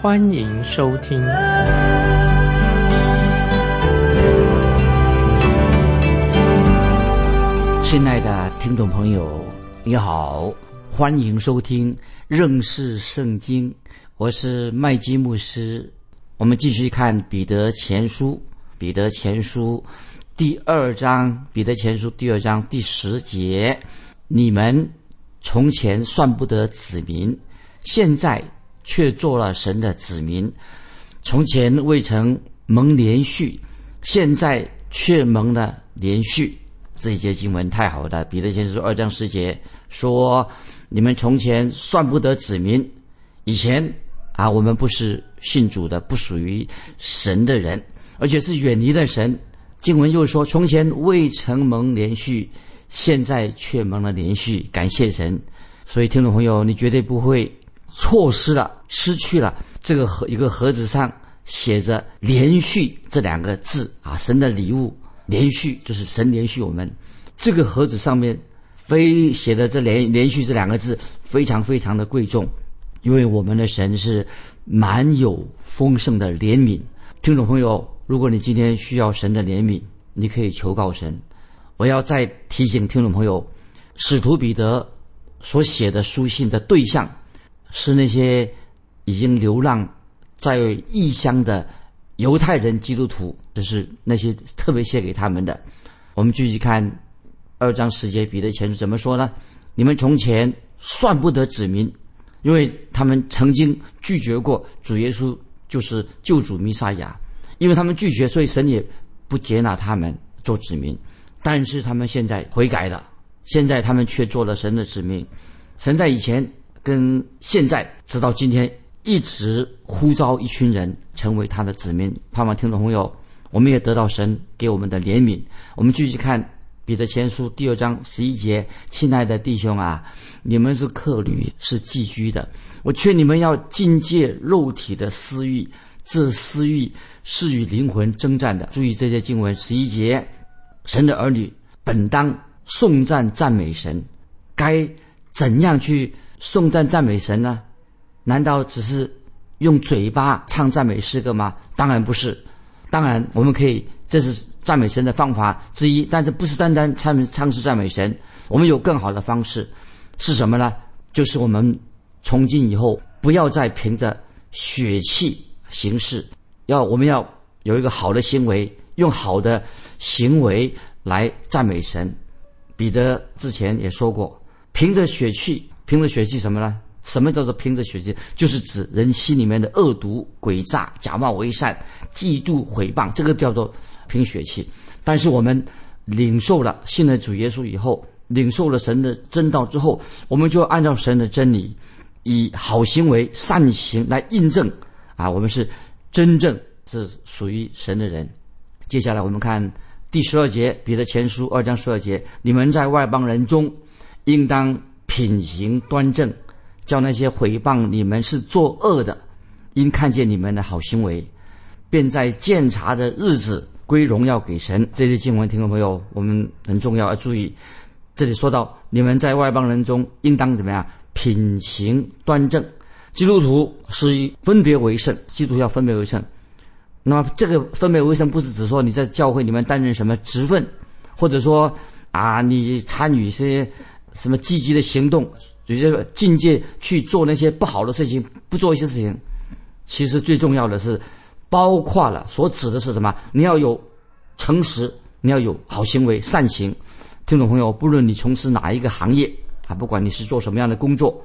欢迎收听。亲爱的听众朋友，你好，欢迎收听认识圣经，我是麦基牧师。我们继续看彼得前书，彼得前书。第二章，彼得前书第二章第十节：你们从前算不得子民，现在却做了神的子民；从前未曾蒙连续，现在却蒙了连续。这一节经文太好了，彼得前书二章十节说：你们从前算不得子民，以前啊，我们不是信主的，不属于神的人，而且是远离了神。经文又说：“从前未曾蒙连续，现在却蒙了连续。”感谢神。所以，听众朋友，你绝对不会错失了、失去了这个盒一个盒子上写着“连续”这两个字啊！神的礼物，连续就是神连续我们。这个盒子上面非写的这“连连续”这两个字非常非常的贵重，因为我们的神是满有丰盛的怜悯。听众朋友。如果你今天需要神的怜悯，你可以求告神。我要再提醒听众朋友，使徒彼得所写的书信的对象是那些已经流浪在异乡的犹太人基督徒，这是那些特别写给他们的。我们继续看二章十节，彼得前书怎么说呢？你们从前算不得子民，因为他们曾经拒绝过主耶稣，就是救主弥撒亚。因为他们拒绝，所以神也不接纳他们做子民。但是他们现在悔改了，现在他们却做了神的子民。神在以前跟现在直到今天，一直呼召一群人成为他的子民。盼望听众朋友，我们也得到神给我们的怜悯。我们继续看彼得前书第二章十一节：亲爱的弟兄啊，你们是客旅，是寄居的。我劝你们要禁戒肉体的私欲。这私欲是与灵魂征战的。注意这些经文十一节，神的儿女本当颂赞赞美神，该怎样去颂赞赞美神呢？难道只是用嘴巴唱赞美诗歌吗？当然不是。当然我们可以，这是赞美神的方法之一，但是不是单单唱唱诗赞美神？我们有更好的方式，是什么呢？就是我们从今以后不要再凭着血气。行事要我们要有一个好的行为，用好的行为来赞美神。彼得之前也说过，凭着血气，凭着血气什么呢？什么叫做凭着血气？就是指人心里面的恶毒、诡诈、假冒为善、嫉妒、毁谤，这个叫做凭血气。但是我们领受了信了主耶稣以后，领受了神的真道之后，我们就按照神的真理，以好行为、善行来印证。啊，我们是真正是属于神的人。接下来我们看第十二节，彼得前书二章十二节：你们在外邦人中，应当品行端正，叫那些毁谤你们是作恶的，因看见你们的好行为，便在鉴察的日子归荣耀给神。这些经文，听众朋友，我们很重要要注意。这里说到，你们在外邦人中，应当怎么样品行端正。基督徒是以分别为圣，基督要分别为圣。那么这个分别为圣，不是指说你在教会里面担任什么职分，或者说啊你参与一些什么积极的行动，有些境界去做那些不好的事情，不做一些事情。其实最重要的是，包括了所指的是什么？你要有诚实，你要有好行为、善行。听众朋友，不论你从事哪一个行业啊，不管你是做什么样的工作，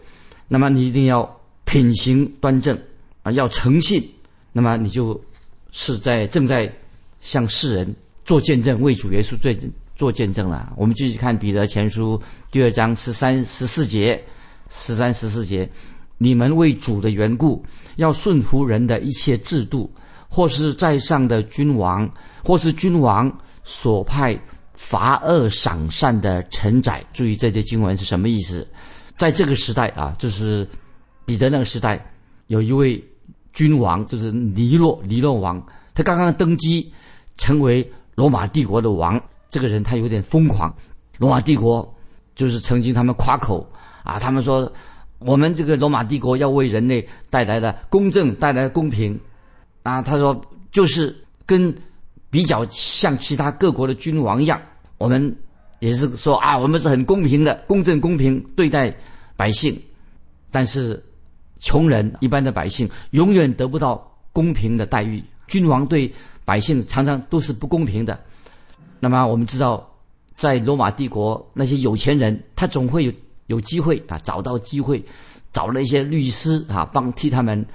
那么你一定要。品行端正啊，要诚信，那么你就是在正在向世人做见证，为主耶稣做做见证了。我们继续看彼得前书第二章十三十四节，十三十四节，你们为主的缘故，要顺服人的一切制度，或是在上的君王，或是君王所派罚恶赏善的臣宰。注意这些经文是什么意思？在这个时代啊，就是彼得那个时代，有一位君王，就是尼洛，尼洛王，他刚刚登基，成为罗马帝国的王。这个人他有点疯狂。罗马帝国就是曾经他们夸口啊，他们说我们这个罗马帝国要为人类带来了公正，带来公平。啊，他说就是跟比较像其他各国的君王一样，我们也是说啊，我们是很公平的，公正公平对待百姓。但是穷人一般的百姓永远得不到公平的待遇，君王对百姓常常都是不公平的。那么我们知道，在罗马帝国那些有钱人，他总会有有机会啊，找到机会，找了一些律师啊，帮替他们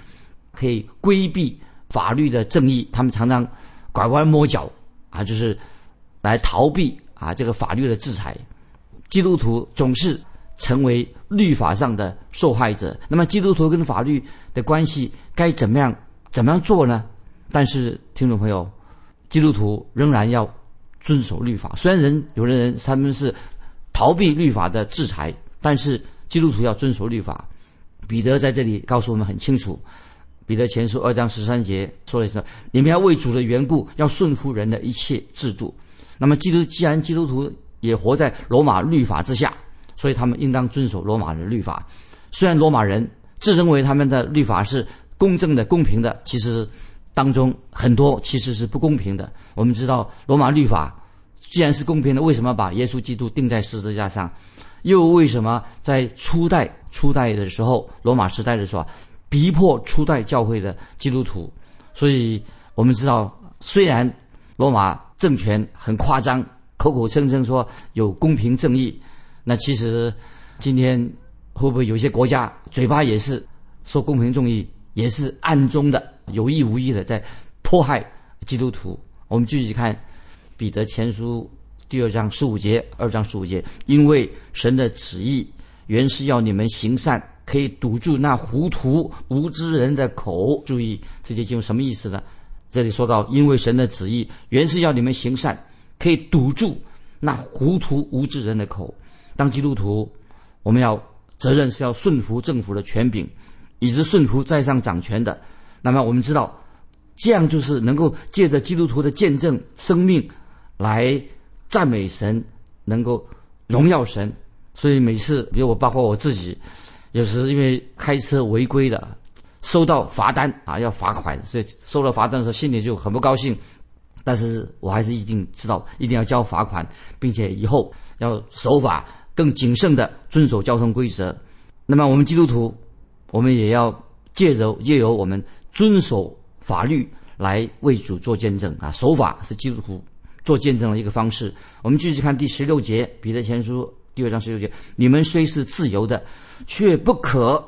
可以规避。法律的正义，他们常常拐弯抹角啊，就是来逃避啊这个法律的制裁。基督徒总是成为律法上的受害者。那么，基督徒跟法律的关系该怎么样怎么样做呢？但是，听众朋友，基督徒仍然要遵守律法。虽然人有的人他们是逃避律法的制裁，但是基督徒要遵守律法。彼得在这里告诉我们很清楚。彼得前书二章十三节说了一声：“你们要为主的缘故，要顺服人的一切制度。”那么，基督既然基督徒也活在罗马律法之下，所以他们应当遵守罗马的律法。虽然罗马人自认为他们的律法是公正的、公平的，其实当中很多其实是不公平的。我们知道，罗马律法既然是公平的，为什么把耶稣基督钉在十字架上？又为什么在初代初代的时候，罗马时代的时候？逼迫初代教会的基督徒，所以我们知道，虽然罗马政权很夸张，口口声声说有公平正义，那其实今天会不会有些国家嘴巴也是说公平正义，也是暗中的有意无意的在迫害基督徒？我们继续看彼得前书第二章十五节，二章十五节，因为神的旨意原是要你们行善。可以堵住那糊涂无知人的口。注意这些经文什么意思呢？这里说到，因为神的旨意原是要你们行善，可以堵住那糊涂无知人的口。当基督徒，我们要责任是要顺服政府的权柄，以及顺服在上掌权的。那么我们知道，这样就是能够借着基督徒的见证生命来赞美神，能够荣耀神。所以每次，比如我，包括我自己。有时因为开车违规的，收到罚单啊，要罚款，所以收到罚单的时候心里就很不高兴。但是我还是一定知道，一定要交罚款，并且以后要守法，更谨慎的遵守交通规则。那么我们基督徒，我们也要借着借由我们遵守法律来为主做见证啊，守法是基督徒做见证的一个方式。我们继续看第十六节，彼得前书。第二章十六节，你们虽是自由的，却不可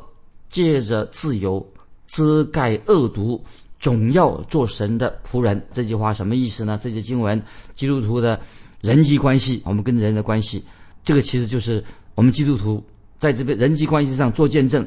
借着自由遮盖恶毒，总要做神的仆人。这句话什么意思呢？这些经文，基督徒的人际关系，我们跟人的关系，这个其实就是我们基督徒在这边人际关系上做见证，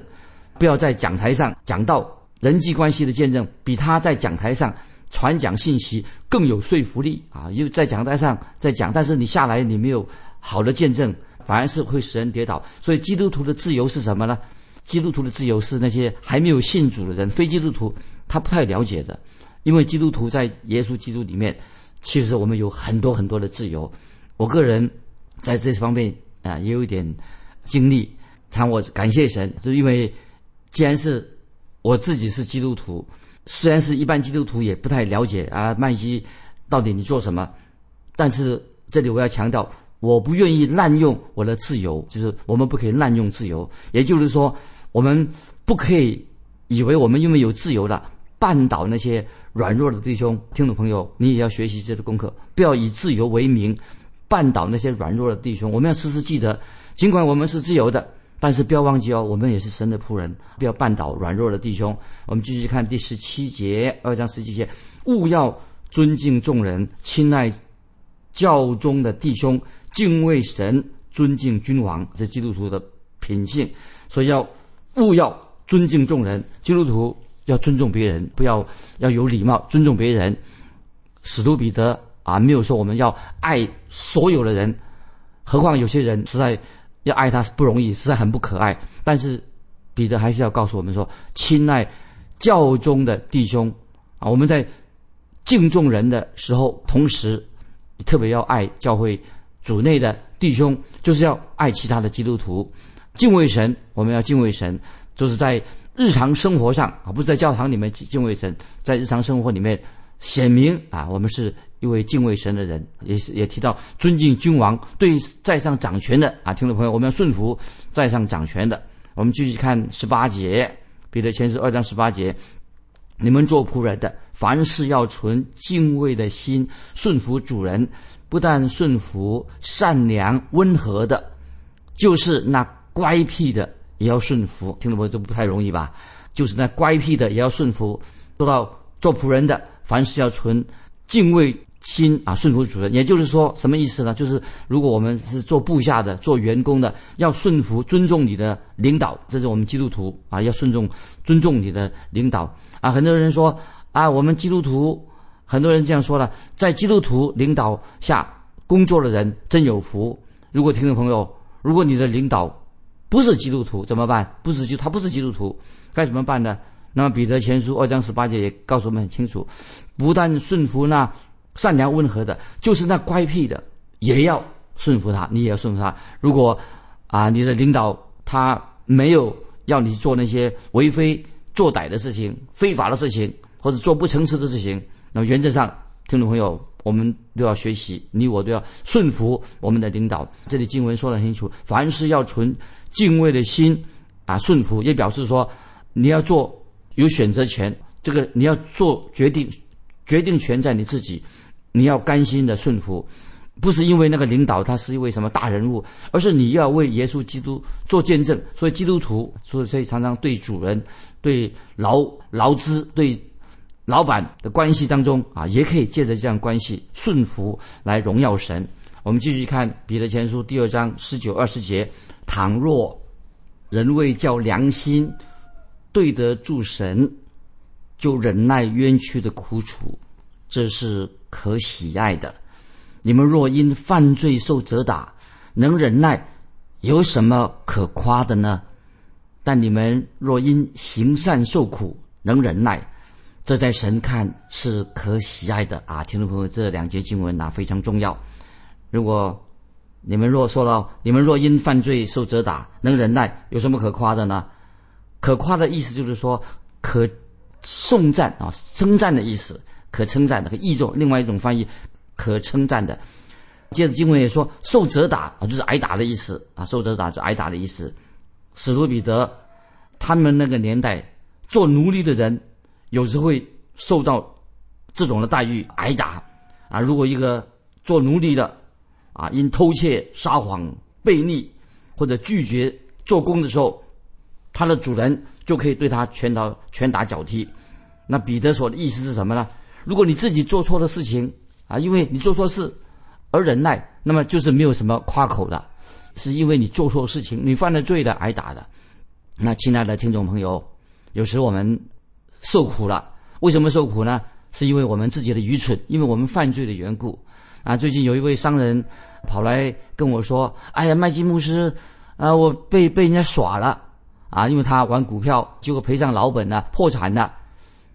不要在讲台上讲到人际关系的见证，比他在讲台上传讲信息更有说服力啊！因为在讲台上在讲，但是你下来你没有好的见证。反而是会使人跌倒，所以基督徒的自由是什么呢？基督徒的自由是那些还没有信主的人，非基督徒他不太了解的。因为基督徒在耶稣基督里面，其实我们有很多很多的自由。我个人在这方面啊也有一点经历，常我感谢神，就因为既然是我自己是基督徒，虽然是一般基督徒也不太了解啊麦基到底你做什么，但是这里我要强调。我不愿意滥用我的自由，就是我们不可以滥用自由。也就是说，我们不可以以为我们因为有自由了，绊倒那些软弱的弟兄。听众朋友，你也要学习这个功课，不要以自由为名绊倒那些软弱的弟兄。我们要时时记得，尽管我们是自由的，但是不要忘记哦，我们也是神的仆人，不要绊倒软弱的弟兄。我们继续看第十七节，二章十七节，勿要尊敬众人，亲爱教中的弟兄。敬畏神，尊敬君王，这基督徒的品性。所以要勿要尊敬众人。基督徒要尊重别人，不要要有礼貌，尊重别人。使徒彼得啊，没有说我们要爱所有的人，何况有些人实在要爱他是不容易，实在很不可爱。但是彼得还是要告诉我们说，亲爱教中的弟兄啊，我们在敬重人的时候，同时特别要爱教会主内的弟兄，就是要爱其他的基督徒，敬畏神。我们要敬畏神，就是在日常生活上啊，不是在教堂里面敬畏神，在日常生活里面。显明啊，我们是一位敬畏神的人，也是也提到尊敬君王，对在上掌权的啊，听众朋友，我们要顺服在上掌权的。我们继续看十八节，彼得前书二章十八节，你们做仆人的，凡事要存敬畏的心，顺服主人，不但顺服善良温和的，就是那乖僻的也要顺服。听众朋友，这不太容易吧？就是那乖僻的也要顺服，做到做仆人的。凡事要存敬畏心啊，顺服主人。也就是说，什么意思呢？就是如果我们是做部下的、做员工的，要顺服、尊重你的领导。这是我们基督徒啊，要顺重、尊重你的领导啊。很多人说啊，我们基督徒，很多人这样说了，在基督徒领导下工作的人真有福。如果听众朋友，如果你的领导不是基督徒怎么办？不是基，他不是基督徒，该怎么办呢？那么彼得前书二章十八节也告诉我们很清楚，不但顺服那善良温和的，就是那乖僻的，也要顺服他，你也要顺服他。如果啊，你的领导他没有要你做那些为非作歹的事情、非法的事情，或者做不诚实的事情，那么原则上，听众朋友，我们都要学习，你我都要顺服我们的领导。这里经文说得很清楚，凡事要存敬畏的心啊，顺服也表示说你要做。有选择权，这个你要做决定，决定权在你自己，你要甘心的顺服，不是因为那个领导他是一位什么大人物，而是你要为耶稣基督做见证。所以基督徒，所以所以常常对主人、对劳劳资、对老板的关系当中啊，也可以借着这样关系顺服来荣耀神。我们继续看彼得前书第二章十九二十节：倘若人为叫良心。对得住神，就忍耐冤屈的苦楚，这是可喜爱的。你们若因犯罪受责打，能忍耐，有什么可夸的呢？但你们若因行善受苦，能忍耐，这在神看是可喜爱的啊！听众朋友，这两节经文啊非常重要。如果你们若说到你们若因犯罪受责打，能忍耐，有什么可夸的呢？可夸的意思就是说，可颂赞啊，称赞的意思，可称赞的，可一种另外一种翻译，可称赞的。接着经文也说，受责打啊，就是挨打的意思啊，受责打就挨打的意思。使徒彼得他们那个年代做奴隶的人，有时会受到这种的待遇，挨打啊。如果一个做奴隶的啊，因偷窃、撒谎、悖逆或者拒绝做工的时候，他的主人就可以对他拳打拳打脚踢，那彼得所的意思是什么呢？如果你自己做错了事情啊，因为你做错事而忍耐，那么就是没有什么夸口的，是因为你做错事情，你犯了罪的挨打的。那亲爱的听众朋友，有时我们受苦了，为什么受苦呢？是因为我们自己的愚蠢，因为我们犯罪的缘故。啊，最近有一位商人跑来跟我说：“哎呀，麦基牧师，啊，我被被人家耍了。”啊，因为他玩股票，结果赔上老本了，破产了。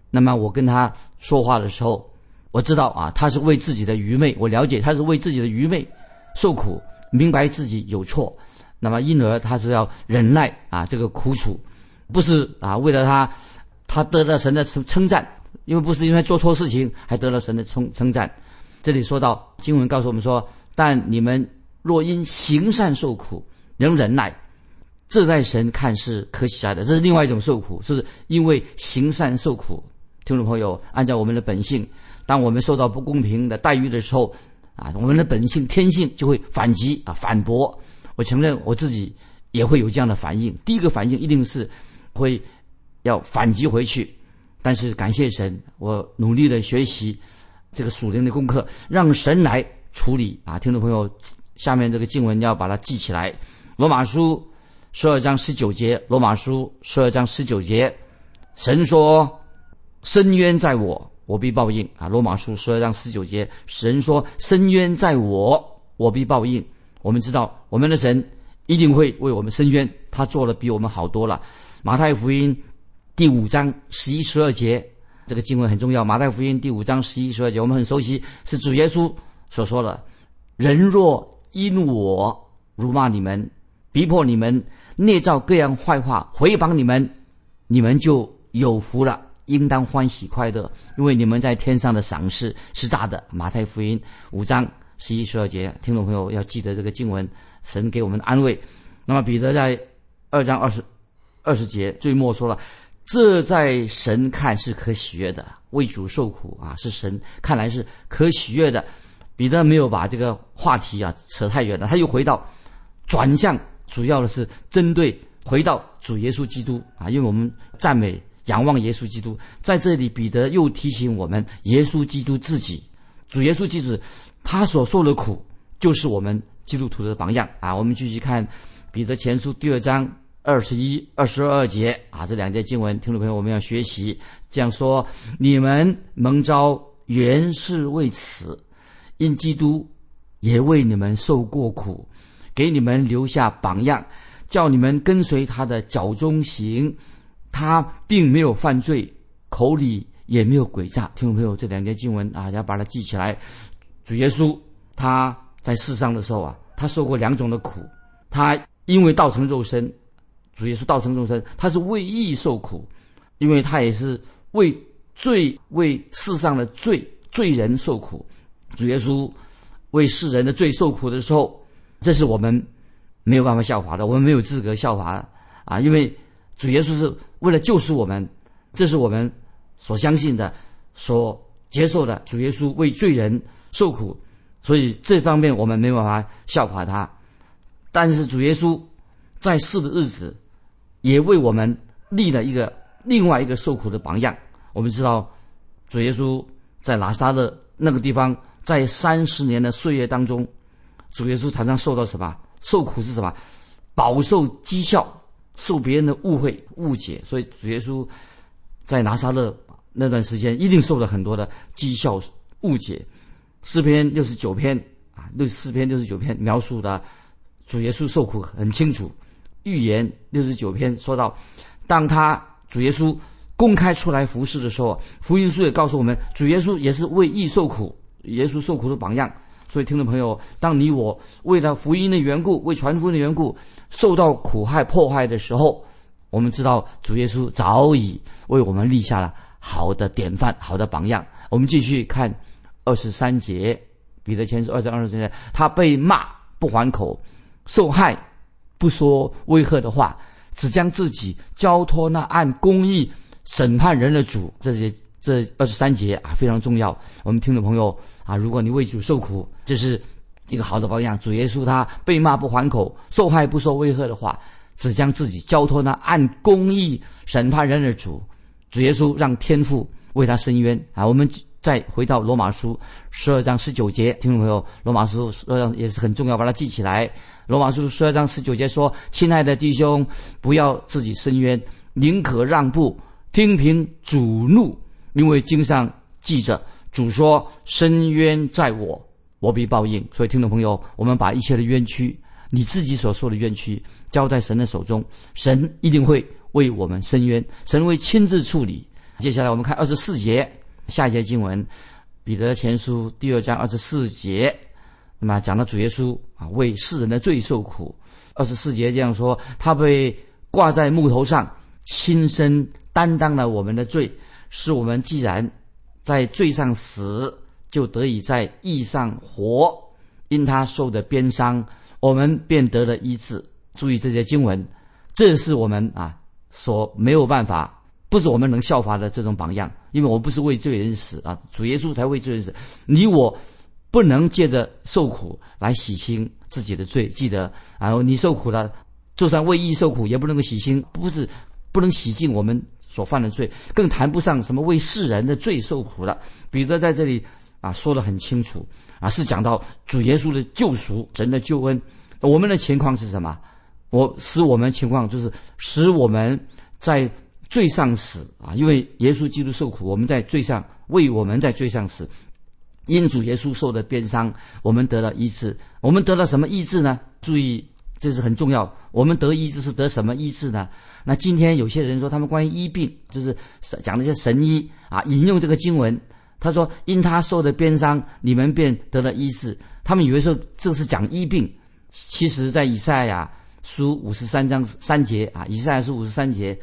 那么我跟他说话的时候，我知道啊，他是为自己的愚昧，我了解他是为自己的愚昧受苦，明白自己有错。那么因而他是要忍耐啊，这个苦楚，不是啊，为了他，他得了神的称称赞，因为不是因为做错事情，还得了神的称称赞。这里说到经文告诉我们说，但你们若因行善受苦，仍忍耐。这在神看是可喜爱的，这是另外一种受苦，是因为行善受苦。听众朋友，按照我们的本性，当我们受到不公平的待遇的时候，啊，我们的本性天性就会反击啊，反驳。我承认我自己也会有这样的反应，第一个反应一定是会要反击回去。但是感谢神，我努力的学习这个属灵的功课，让神来处理啊。听众朋友，下面这个经文要把它记起来，《罗马书》。十二章十九节，罗马书十二章十九节，神说：“深渊在我，我必报应。”啊，罗马书十二章十九节，神说：“深渊在我，我必报应。”我们知道，我们的神一定会为我们伸冤，他做的比我们好多了。马太福音第五章十一、十二节，这个经文很重要。马太福音第五章十一、十二节，我们很熟悉，是主耶稣所说的：“人若因我辱骂你们，逼迫你们，捏造各样坏话，回谤你们，你们就有福了，应当欢喜快乐，因为你们在天上的赏赐是大的。”马太福音五章。十一、十二节，听众朋友要记得这个经文，神给我们的安慰。那么彼得在二章二十二十节最末说了：“这在神看是可喜悦的，为主受苦啊，是神看来是可喜悦的。”彼得没有把这个话题啊扯太远了，他又回到转向，主要的是针对回到主耶稣基督啊，因为我们赞美仰望耶稣基督，在这里彼得又提醒我们，耶稣基督自己，主耶稣基督。他所受的苦，就是我们基督徒的榜样啊！我们继续看《彼得前书》第二章二十一、二十二节啊，这两节经文，听众朋友，我们要学习。这样说：你们蒙召原是为此，因基督也为你们受过苦，给你们留下榜样，叫你们跟随他的脚中行。他并没有犯罪，口里也没有诡诈。听众朋友，这两节经文啊，要把它记起来。主耶稣他在世上的时候啊，他受过两种的苦。他因为道成肉身，主耶稣道成肉身，他是为义受苦，因为他也是为罪、为世上的罪罪人受苦。主耶稣为世人的罪受苦的时候，这是我们没有办法效法的，我们没有资格效法啊！因为主耶稣是为了救赎我们，这是我们所相信的、所接受的。主耶稣为罪人。受苦，所以这方面我们没办法效法他。但是主耶稣在世的日子，也为我们立了一个另外一个受苦的榜样。我们知道，主耶稣在拿撒勒那个地方，在三十年的岁月当中，主耶稣常常受到什么受苦是什么？饱受讥笑，受别人的误会误解。所以主耶稣在拿撒勒那段时间，一定受了很多的讥笑误解。诗篇六十九篇啊，六四篇、六十九篇描述的主耶稣受苦很清楚。预言六十九篇说到，当他主耶稣公开出来服侍的时候，福音书也告诉我们，主耶稣也是为义受苦，耶稣受苦的榜样。所以，听众朋友，当你我为了福音的缘故，为传福音的缘故，受到苦害迫害的时候，我们知道主耶稣早已为我们立下了好的典范、好的榜样。我们继续看。二十三节，彼得前书二章二十三节，他被骂不还口，受害不说威吓的话，只将自己交托那按公义审判人的主。这些这二十三节啊非常重要。我们听众朋友啊，如果你为主受苦，这是一个好的榜样。主耶稣他被骂不还口，受害不说威吓的话，只将自己交托那按公义审判人的主。主耶稣让天父为他伸冤啊，我们。再回到罗马书十二章十九节，听众朋友，罗马书十二章也是很重要，把它记起来。罗马书十二章十九节说：“亲爱的弟兄，不要自己伸冤，宁可让步，听凭主怒，因为经上记着，主说：伸冤在我，我必报应。”所以，听众朋友，我们把一切的冤屈，你自己所说的冤屈，交在神的手中，神一定会为我们伸冤，神会亲自处理。接下来，我们看二十四节。下一节经文，《彼得前书》第二章二十四节，那么讲到主耶稣啊为世人的罪受苦。二十四节这样说：他被挂在木头上，亲身担当了我们的罪，使我们既然在罪上死，就得以在义上活。因他受的鞭伤，我们便得了医治。注意这些经文，这是我们啊所没有办法。不是我们能效法的这种榜样，因为我不是为罪人死啊，主耶稣才为罪人死。你我不能借着受苦来洗清自己的罪。记得，然后你受苦了，就算为义受苦，也不能够洗清，不是不能洗净我们所犯的罪，更谈不上什么为世人的罪受苦了。彼得在这里啊说得很清楚啊，是讲到主耶稣的救赎，神的救恩。我们的情况是什么？我使我们情况就是使我们在。罪上死啊，因为耶稣基督受苦，我们在罪上为我们在罪上死。因主耶稣受的鞭伤，我们得了医治。我们得了什么医治呢？注意，这是很重要。我们得医治是得什么医治呢？那今天有些人说，他们关于医病，就是讲那些神医啊，引用这个经文，他说因他受的鞭伤，你们便得了医治。他们以为说这是讲医病，其实在以赛亚书五十三章三节啊，以赛亚书五十三节，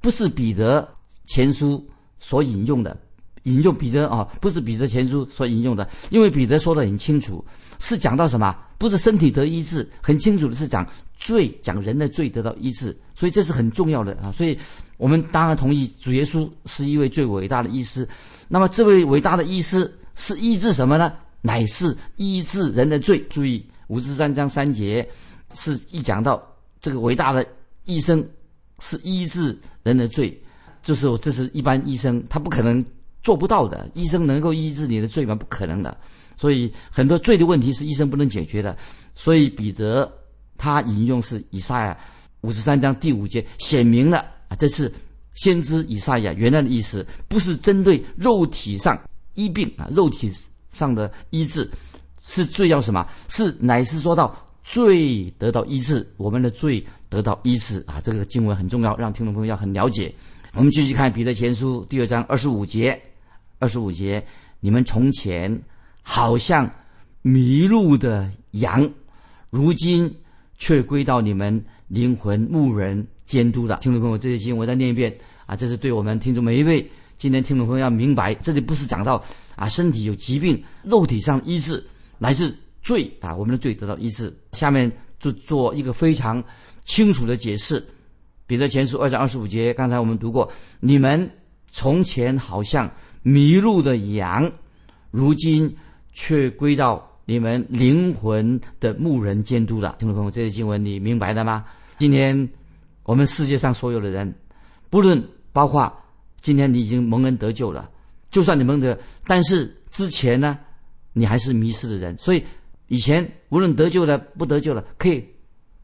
不是彼得前书所引用的。引用彼得啊，不是彼得前书所引用的，因为彼得说的很清楚，是讲到什么？不是身体得医治，很清楚的是讲罪，讲人的罪得到医治，所以这是很重要的啊。所以我们当然同意主耶稣是一位最伟大的医师。那么这位伟大的医师是医治什么呢？乃是医治人的罪。注意五十三章三节是一讲到这个伟大的医生是医治人的罪，就是这是一般医生他不可能。做不到的，医生能够医治你的罪吗？不可能的。所以很多罪的问题是医生不能解决的。所以彼得他引用是以赛亚五十三章第五节，显明了啊，这是先知以赛亚原来的意思，不是针对肉体上医病啊，肉体上的医治是罪要什么？是乃是说到罪得到医治，我们的罪得到医治啊。这个经文很重要，让听众朋友要很了解。我们继续看彼得前书第二章二十五节。二十五节，你们从前好像迷路的羊，如今却归到你们灵魂牧人监督了。听众朋友，这些经我再念一遍啊，这是对我们听众每一位今天听众朋友要明白，这里不是讲到啊身体有疾病，肉体上医治乃是罪啊，我们的罪得到医治。下面就做一个非常清楚的解释，彼得前书二章二十五节，刚才我们读过，你们从前好像。迷路的羊，如今却归到你们灵魂的牧人监督了。听众朋友，这些经文你明白了吗？今天我们世界上所有的人，不论包括今天你已经蒙恩得救了，就算你蒙得，但是之前呢，你还是迷失的人。所以以前无论得救的不得救的，可以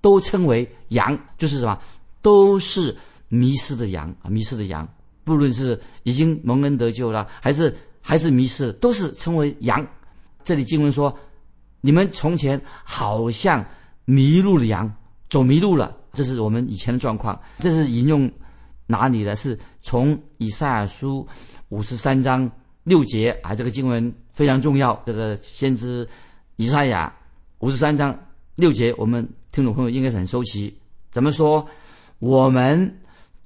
都称为羊，就是什么，都是迷失的羊啊，迷失的羊。不论是已经蒙恩得救了，还是还是迷失，都是称为羊。这里经文说，你们从前好像迷路的羊，走迷路了。这是我们以前的状况。这是引用哪里的？是从以赛亚书五十三章六节啊。这个经文非常重要。这个先知以赛亚五十三章六节，我们听众朋友应该是很熟悉。怎么说？我们。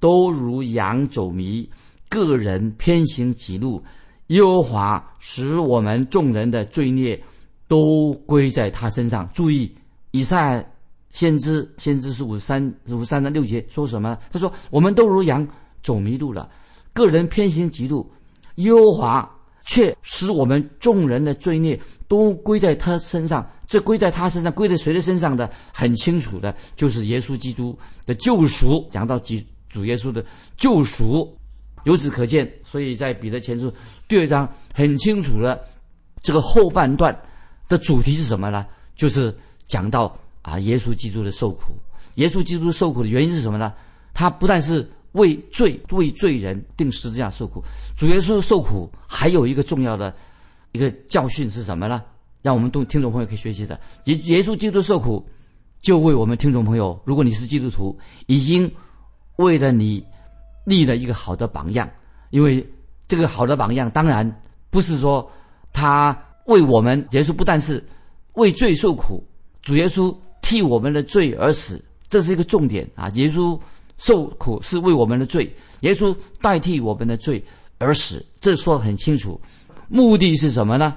都如羊走迷，个人偏行己路。耶和华使我们众人的罪孽都归在他身上。注意，以赛先知，先知是五三五三的六节说什么？他说：“我们都如羊走迷路了，个人偏行己路。耶和华却使我们众人的罪孽都归在他身上。这归在他身上，归在谁的身上的？很清楚的，就是耶稣基督的救赎。讲到几。主耶稣的救赎，由此可见，所以在彼得前书第二章很清楚了，这个后半段的主题是什么呢？就是讲到啊，耶稣基督的受苦。耶稣基督受苦的原因是什么呢？他不但是为罪为罪人定十字架受苦，主耶稣受苦还有一个重要的一个教训是什么呢？让我们听听众朋友可以学习的，耶耶稣基督受苦，就为我们听众朋友，如果你是基督徒，已经。为了你立了一个好的榜样，因为这个好的榜样当然不是说他为我们耶稣不但是为罪受苦，主耶稣替我们的罪而死，这是一个重点啊！耶稣受苦是为我们的罪，耶稣代替我们的罪而死，这说的很清楚。目的是什么呢？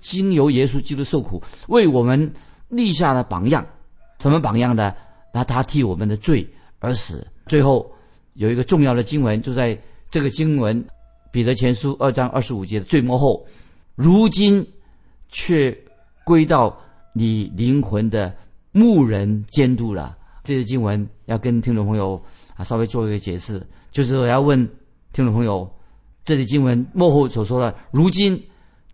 经由耶稣基督受苦，为我们立下了榜样。什么榜样呢？那他替我们的罪而死。最后有一个重要的经文，就在这个经文《彼得前书》二章二十五节的最末后，如今却归到你灵魂的牧人监督了。这些经文要跟听众朋友啊稍微做一个解释，就是我要问听众朋友，这里经文幕后所说的“如今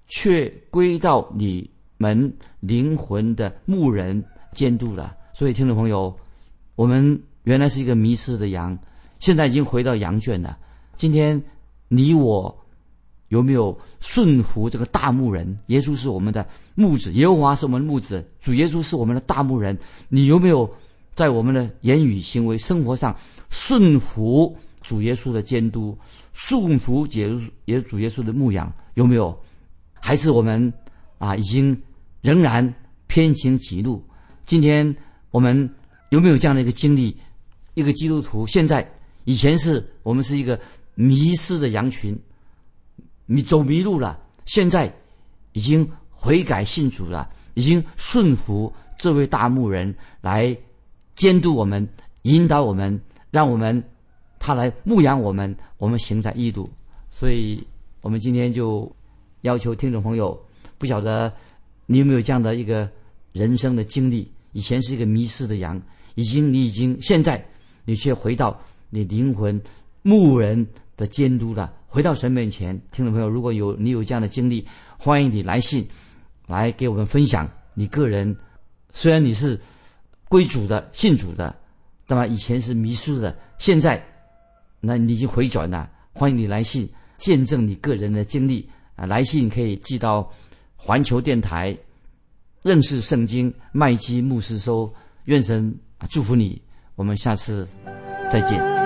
却归到你们灵魂的牧人监督了”，所以听众朋友，我们。原来是一个迷失的羊，现在已经回到羊圈了。今天你我有没有顺服这个大牧人？耶稣是我们的牧子，耶和华是我们的牧子，主耶稣是我们的大牧人。你有没有在我们的言语、行为、生活上顺服主耶稣的监督，顺服耶耶主耶稣的牧养？有没有？还是我们啊，已经仍然偏行己路？今天我们有没有这样的一个经历？一个基督徒现在以前是我们是一个迷失的羊群，迷走迷路了，现在已经悔改信主了，已经顺服这位大牧人来监督我们、引导我们，让我们他来牧养我们，我们行在义路。所以，我们今天就要求听众朋友，不晓得你有没有这样的一个人生的经历？以前是一个迷失的羊，已经你已经现在。你却回到你灵魂牧人的监督的，回到神面前。听众朋友，如果有你有这样的经历，欢迎你来信来给我们分享。你个人虽然你是归主的、信主的，那么以前是迷失的，现在那你已经回转了。欢迎你来信见证你个人的经历啊！来信可以寄到环球电台认识圣经麦基牧师收。愿神啊祝福你。我们下次再见。